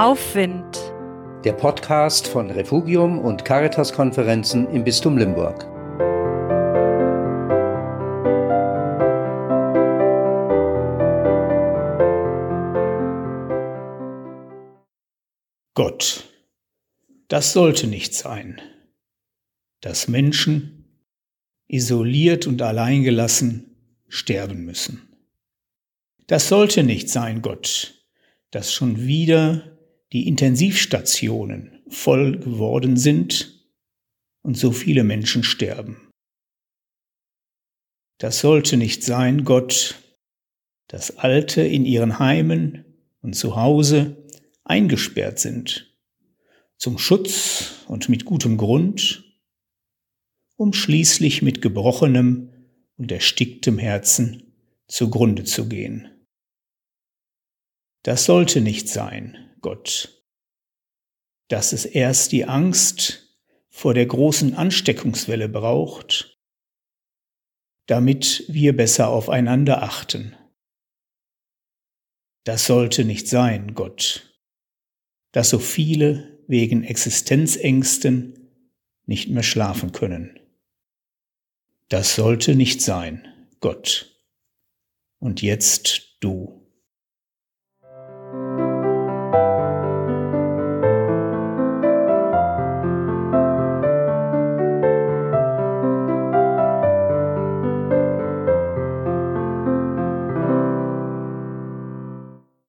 Aufwind. Der Podcast von Refugium und Caritas-Konferenzen im Bistum Limburg. Gott. Das sollte nicht sein, dass Menschen, isoliert und alleingelassen, sterben müssen. Das sollte nicht sein, Gott, dass schon wieder die Intensivstationen voll geworden sind und so viele Menschen sterben. Das sollte nicht sein, Gott, dass Alte in ihren Heimen und zu Hause eingesperrt sind, zum Schutz und mit gutem Grund, um schließlich mit gebrochenem und ersticktem Herzen zugrunde zu gehen. Das sollte nicht sein, Gott. Dass es erst die Angst vor der großen Ansteckungswelle braucht, damit wir besser aufeinander achten. Das sollte nicht sein, Gott, dass so viele wegen Existenzängsten nicht mehr schlafen können. Das sollte nicht sein, Gott. Und jetzt du.